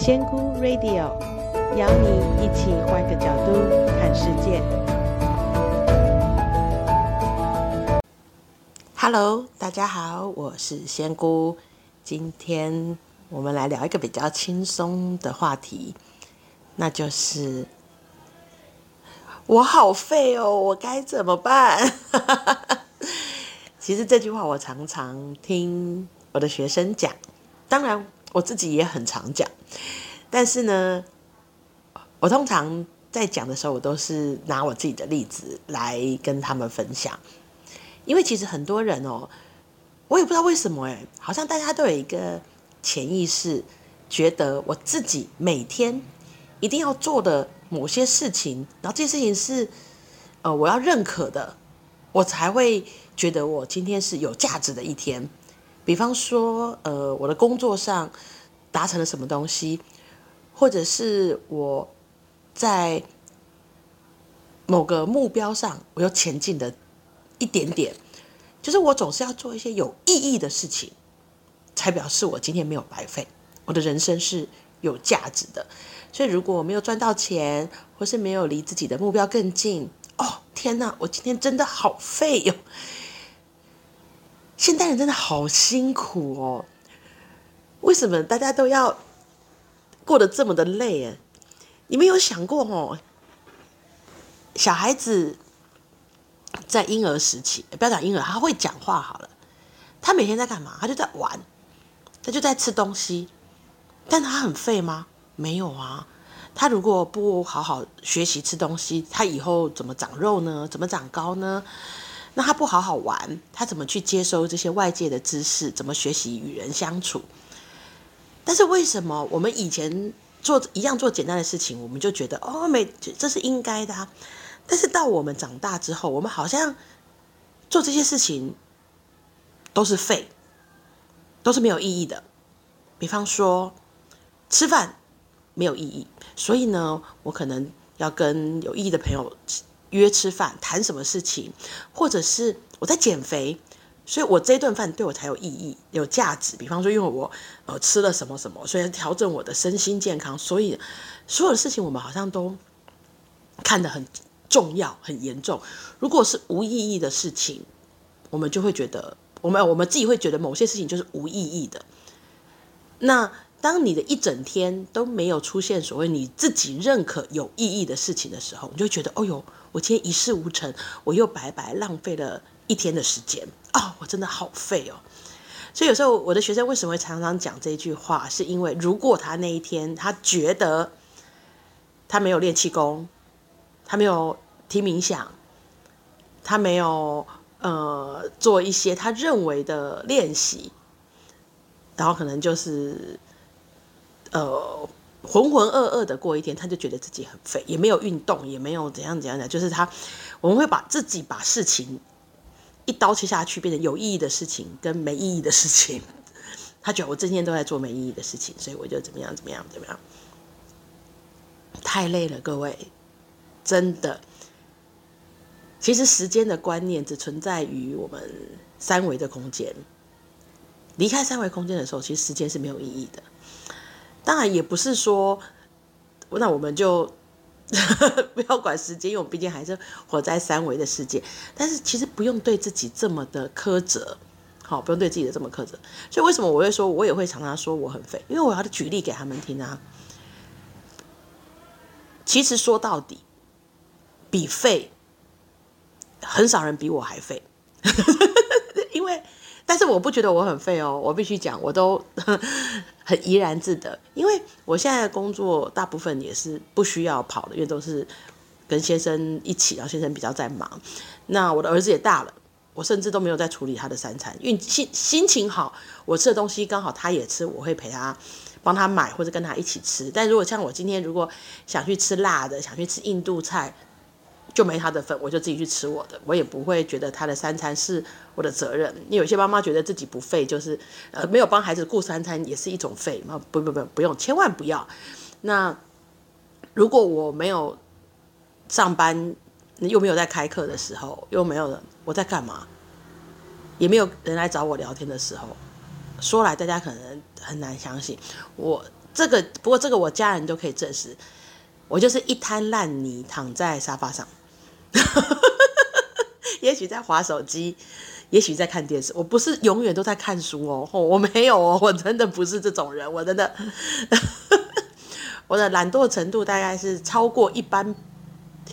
仙姑 Radio 邀你一起换个角度看世界。Hello，大家好，我是仙姑。今天我们来聊一个比较轻松的话题，那就是我好废哦，我该怎么办？其实这句话我常常听我的学生讲，当然。我自己也很常讲，但是呢，我通常在讲的时候，我都是拿我自己的例子来跟他们分享。因为其实很多人哦，我也不知道为什么哎，好像大家都有一个潜意识，觉得我自己每天一定要做的某些事情，然后这些事情是呃我要认可的，我才会觉得我今天是有价值的一天。比方说，呃，我的工作上达成了什么东西，或者是我在某个目标上我又前进的一点点，就是我总是要做一些有意义的事情，才表示我今天没有白费，我的人生是有价值的。所以，如果我没有赚到钱，或是没有离自己的目标更近，哦，天哪，我今天真的好废哟。现代人真的好辛苦哦，为什么大家都要过得这么的累啊？你们有想过哦？小孩子在婴儿时期，不要讲婴儿，他会讲话好了。他每天在干嘛？他就在玩，他就在吃东西。但他很废吗？没有啊。他如果不好好学习吃东西，他以后怎么长肉呢？怎么长高呢？那他不好好玩，他怎么去接收这些外界的知识？怎么学习与人相处？但是为什么我们以前做一样做简单的事情，我们就觉得哦，没，这是应该的啊。但是到我们长大之后，我们好像做这些事情都是废，都是没有意义的。比方说吃饭没有意义，所以呢，我可能要跟有意义的朋友。约吃饭谈什么事情，或者是我在减肥，所以我这顿饭对我才有意义、有价值。比方说，因为我呃吃了什么什么，所以调整我的身心健康。所以所有的事情我们好像都看得很重要、很严重。如果是无意义的事情，我们就会觉得我们我们自己会觉得某些事情就是无意义的。那当你的一整天都没有出现所谓你自己认可有意义的事情的时候，你就觉得，哦哟。我今天一事无成，我又白白浪费了一天的时间哦，我真的好废哦。所以有时候我的学生为什么会常常讲这句话，是因为如果他那一天他觉得他没有练气功，他没有听冥想，他没有呃做一些他认为的练习，然后可能就是呃。浑浑噩噩的过一天，他就觉得自己很废，也没有运动，也没有怎样怎样的，就是他，我们会把自己把事情一刀切下去，变成有意义的事情跟没意义的事情。他觉得我这天都在做没意义的事情，所以我就怎么样怎么样怎么样，太累了，各位，真的。其实时间的观念只存在于我们三维的空间，离开三维空间的时候，其实时间是没有意义的。当然也不是说，那我们就 不要管时间，因为我们毕竟还是活在三维的世界。但是其实不用对自己这么的苛责，好，不用对自己的这么苛责。所以为什么我会说，我也会常常说我很废，因为我要举例给他们听啊。其实说到底，比废很少人比我还废，因为。但是我不觉得我很废哦，我必须讲，我都很怡然自得，因为我现在的工作大部分也是不需要跑的，因为都是跟先生一起，然后先生比较在忙。那我的儿子也大了，我甚至都没有在处理他的三餐，因为心心情好，我吃的东西刚好他也吃，我会陪他帮他买或者跟他一起吃。但如果像我今天如果想去吃辣的，想去吃印度菜。就没他的份，我就自己去吃我的，我也不会觉得他的三餐是我的责任。因为有些妈妈觉得自己不费，就是呃没有帮孩子顾三餐也是一种费嘛。不不不，不用，千万不要。那如果我没有上班，又没有在开课的时候，又没有人，我在干嘛？也没有人来找我聊天的时候，说来大家可能很难相信我。这个不过这个我家人都可以证实，我就是一滩烂泥躺在沙发上，也许在滑手机，也许在看电视。我不是永远都在看书哦，我没有哦，我真的不是这种人，我真的，我的懒惰程度大概是超过一般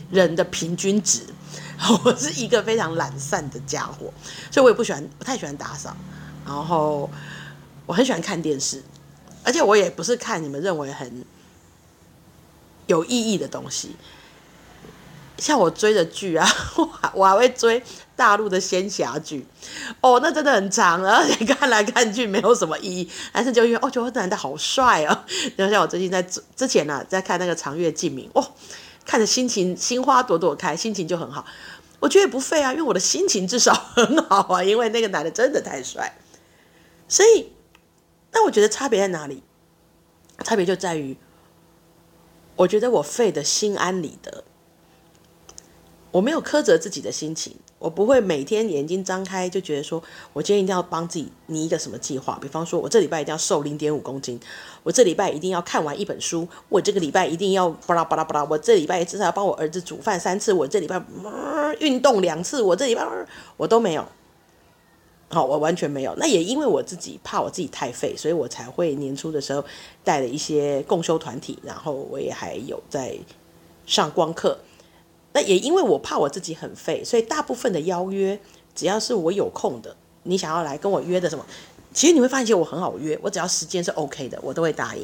人的平均值。我是一个非常懒散的家伙，所以我也不喜欢，不太喜欢打扫。然后我很喜欢看电视，而且我也不是看你们认为很有意义的东西。像我追的剧啊，我我还会追大陆的仙侠剧。哦，那真的很长，而且看来看去没有什么意义，但是就因为哦，觉得男的好帅啊。然后像我最近在之前呢、啊，在看那个《长月烬明》，哦。看着心情心花朵朵开，心情就很好。我觉得也不废啊，因为我的心情至少很好啊，因为那个男的真的太帅。所以，那我觉得差别在哪里？差别就在于，我觉得我废的心安理得。我没有苛责自己的心情，我不会每天眼睛张开就觉得说，我今天一定要帮自己拟一个什么计划。比方说，我这礼拜一定要瘦零点五公斤，我这礼拜一定要看完一本书，我这个礼拜一定要巴拉巴拉巴拉，我这礼拜至少要帮我儿子煮饭三次，我这礼拜、运动两次，我这礼拜、我都没有。好，我完全没有。那也因为我自己怕我自己太废，所以我才会年初的时候带了一些共修团体，然后我也还有在上光课。那也因为我怕我自己很废，所以大部分的邀约，只要是我有空的，你想要来跟我约的什么，其实你会发现我很好约，我只要时间是 OK 的，我都会答应。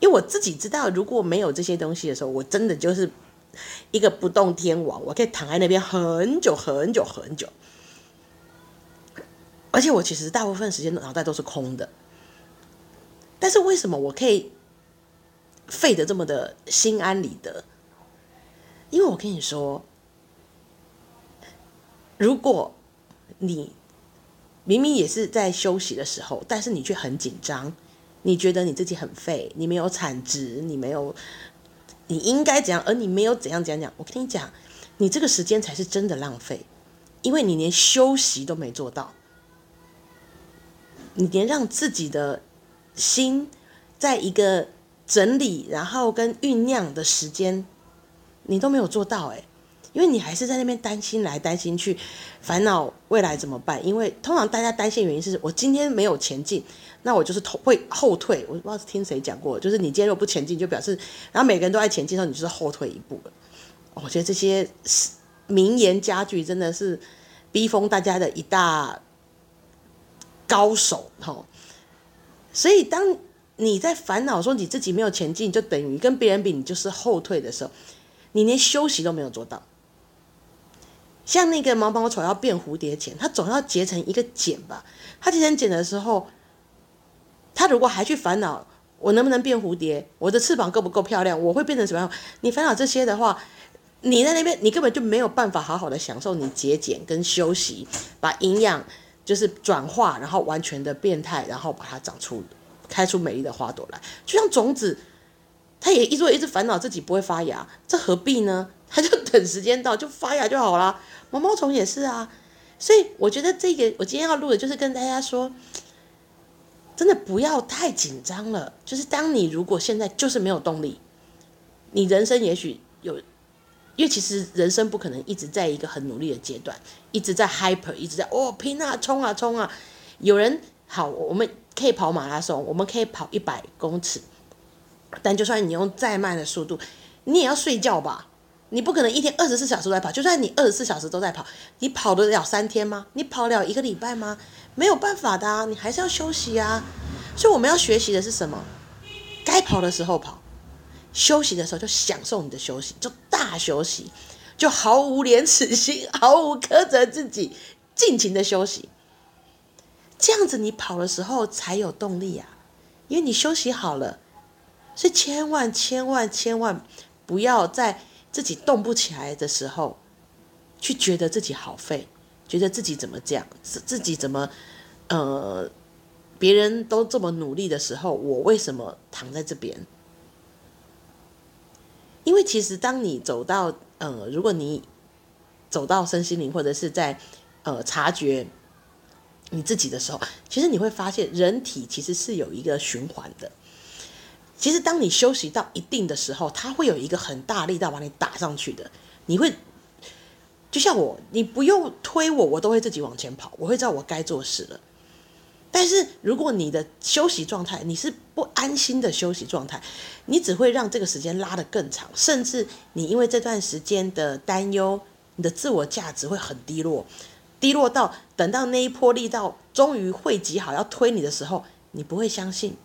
因为我自己知道，如果没有这些东西的时候，我真的就是一个不动天王，我可以躺在那边很久很久很久。而且我其实大部分时间脑袋都是空的，但是为什么我可以废得这么的心安理得？因为我跟你说，如果你明明也是在休息的时候，但是你却很紧张，你觉得你自己很废，你没有产值，你没有，你应该怎样，而你没有怎样怎样讲，我跟你讲，你这个时间才是真的浪费，因为你连休息都没做到，你连让自己的心在一个整理，然后跟酝酿的时间。你都没有做到哎，因为你还是在那边担心来担心去，烦恼未来怎么办？因为通常大家担心的原因是我今天没有前进，那我就是会后退。我不知道是听谁讲过，就是你今天如果不前进，就表示然后每个人都在前进的时候，你就是后退一步了。我觉得这些名言佳句真的是逼疯大家的一大高手哈。所以当你在烦恼说你自己没有前进，就等于跟别人比，你就是后退的时候。你连休息都没有做到，像那个毛毛虫要变蝴蝶结，它总要结成一个茧吧？它结成茧的时候，它如果还去烦恼我能不能变蝴蝶，我的翅膀够不够漂亮，我会变成什么样？你烦恼这些的话，你在那边你根本就没有办法好好的享受你节俭跟休息，把营养就是转化，然后完全的变态，然后把它长出开出美丽的花朵来，就像种子。他也一直一直烦恼自己不会发芽，这何必呢？他就等时间到就发芽就好了。毛毛虫也是啊，所以我觉得这个我今天要录的就是跟大家说，真的不要太紧张了。就是当你如果现在就是没有动力，你人生也许有，因为其实人生不可能一直在一个很努力的阶段，一直在 hyper，一直在哦拼啊冲啊冲啊。有人好，我们可以跑马拉松，我们可以跑一百公尺。但就算你用再慢的速度，你也要睡觉吧？你不可能一天二十四小时都在跑。就算你二十四小时都在跑，你跑得了三天吗？你跑了一个礼拜吗？没有办法的啊，你还是要休息啊。所以我们要学习的是什么？该跑的时候跑，休息的时候就享受你的休息，就大休息，就毫无廉耻心，毫无苛责自己，尽情的休息。这样子你跑的时候才有动力啊，因为你休息好了。所以千万千万千万不要在自己动不起来的时候，去觉得自己好废，觉得自己怎么这样，自自己怎么，呃，别人都这么努力的时候，我为什么躺在这边？因为其实当你走到，呃，如果你走到身心灵或者是在，呃，察觉你自己的时候，其实你会发现人体其实是有一个循环的。其实当你休息到一定的时候，它会有一个很大力道把你打上去的。你会就像我，你不用推我，我都会自己往前跑，我会知道我该做事了。但是如果你的休息状态，你是不安心的休息状态，你只会让这个时间拉得更长，甚至你因为这段时间的担忧，你的自我价值会很低落，低落到等到那一波力道终于汇集好要推你的时候，你不会相信，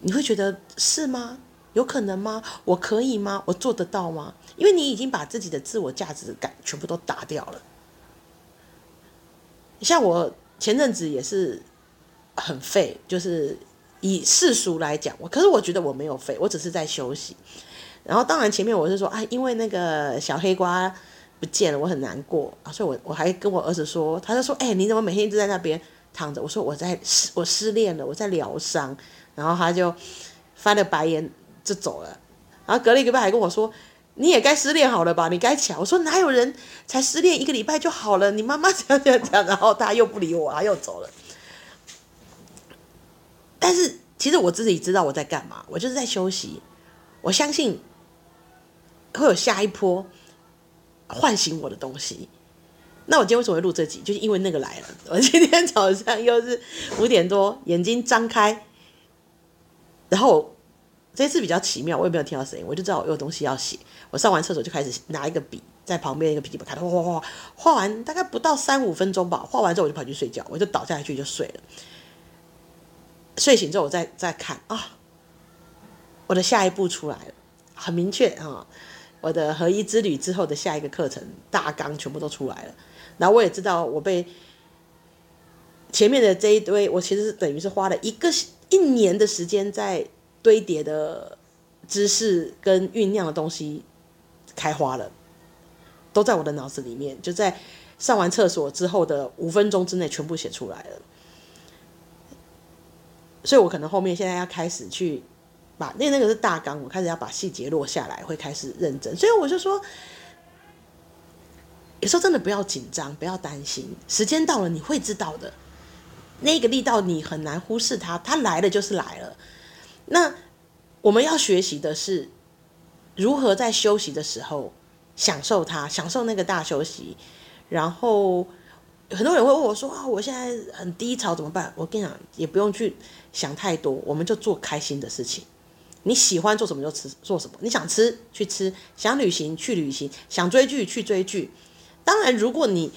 你会觉得是吗？有可能吗？我可以吗？我做得到吗？因为你已经把自己的自我价值感全部都打掉了，像我。前阵子也是很废，就是以世俗来讲，我可是我觉得我没有废，我只是在休息。然后当然前面我是说，哎，因为那个小黑瓜不见了，我很难过啊，所以我我还跟我儿子说，他就说，哎，你怎么每天一直在那边躺着？我说我在失我失恋了，我在疗伤。然后他就翻了白眼就走了。然后隔了一个礼拜还跟我说。你也该失恋好了吧？你该抢。我说哪有人才失恋一个礼拜就好了？你妈妈怎样怎样讲，然后他又不理我，他又走了。但是其实我自己知道我在干嘛，我就是在休息。我相信会有下一波唤醒我的东西。那我今天为什么会录这集？就是因为那个来了。我今天早上又是五点多，眼睛张开，然后。这次比较奇妙，我也没有听到声音，我就知道我有东西要写。我上完厕所就开始拿一个笔，在旁边一个笔记本开始画画画，画完大概不到三五分钟吧，画完之后我就跑去睡觉，我就倒下去就睡了。睡醒之后我再再看啊，我的下一步出来了，很明确啊，我的合一之旅之后的下一个课程大纲全部都出来了。然后我也知道我被前面的这一堆，我其实等于是花了一个一年的时间在。堆叠的知识跟酝酿的东西开花了，都在我的脑子里面，就在上完厕所之后的五分钟之内全部写出来了。所以我可能后面现在要开始去把那那个是大纲，我开始要把细节落下来，会开始认真。所以我就说，有时候真的不要紧张，不要担心，时间到了你会知道的。那个力道你很难忽视它，它来了就是来了。那我们要学习的是如何在休息的时候享受它，享受那个大休息。然后很多人会问我说：“啊，我现在很低潮怎么办？”我跟你讲，也不用去想太多，我们就做开心的事情。你喜欢做什么就吃做什么，你想吃去吃，想旅行去旅行，想追剧去追剧。当然，如果你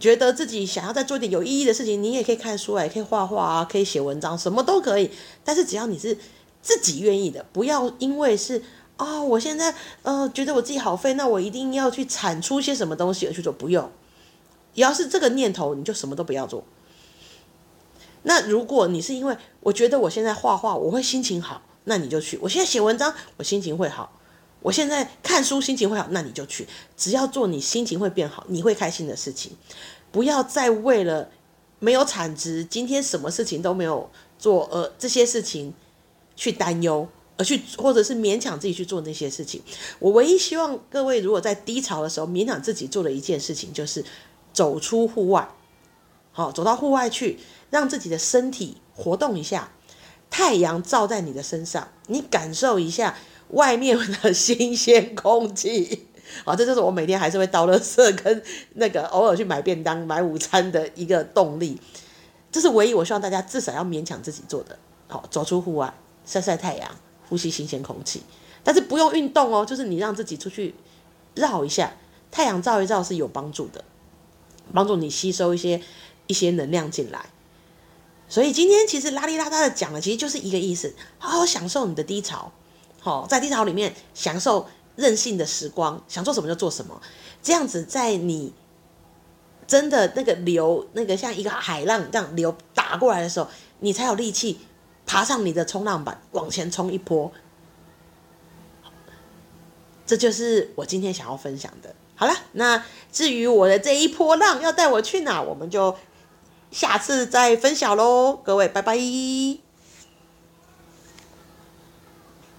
觉得自己想要再做一点有意义的事情，你也可以看书啊，也可以画画啊，可以写文章，什么都可以。但是只要你是自己愿意的，不要因为是啊、我现在呃觉得我自己好废，那我一定要去产出些什么东西而去做，不用。要是这个念头，你就什么都不要做。那如果你是因为我觉得我现在画画我会心情好，那你就去。我现在写文章我心情会好，我现在看书心情会好，那你就去。只要做你心情会变好，你会开心的事情。不要再为了没有产值，今天什么事情都没有做，而这些事情去担忧，而去或者是勉强自己去做那些事情。我唯一希望各位，如果在低潮的时候勉强自己做的一件事情，就是走出户外，好，走到户外去，让自己的身体活动一下，太阳照在你的身上，你感受一下外面的新鲜空气。好，这就是我每天还是会倒垃圾跟那个偶尔去买便当、买午餐的一个动力。这是唯一我希望大家至少要勉强自己做的。好，走出户外，晒晒太阳，呼吸新鲜空气。但是不用运动哦，就是你让自己出去绕一下，太阳照一照是有帮助的，帮助你吸收一些一些能量进来。所以今天其实拉里拉杂的讲的其实就是一个意思：好好享受你的低潮。好，在低潮里面享受。任性的时光，想做什么就做什么，这样子在你真的那个流，那个像一个海浪这样流打过来的时候，你才有力气爬上你的冲浪板往前冲一波。这就是我今天想要分享的。好了，那至于我的这一波浪要带我去哪，我们就下次再分享喽。各位，拜拜。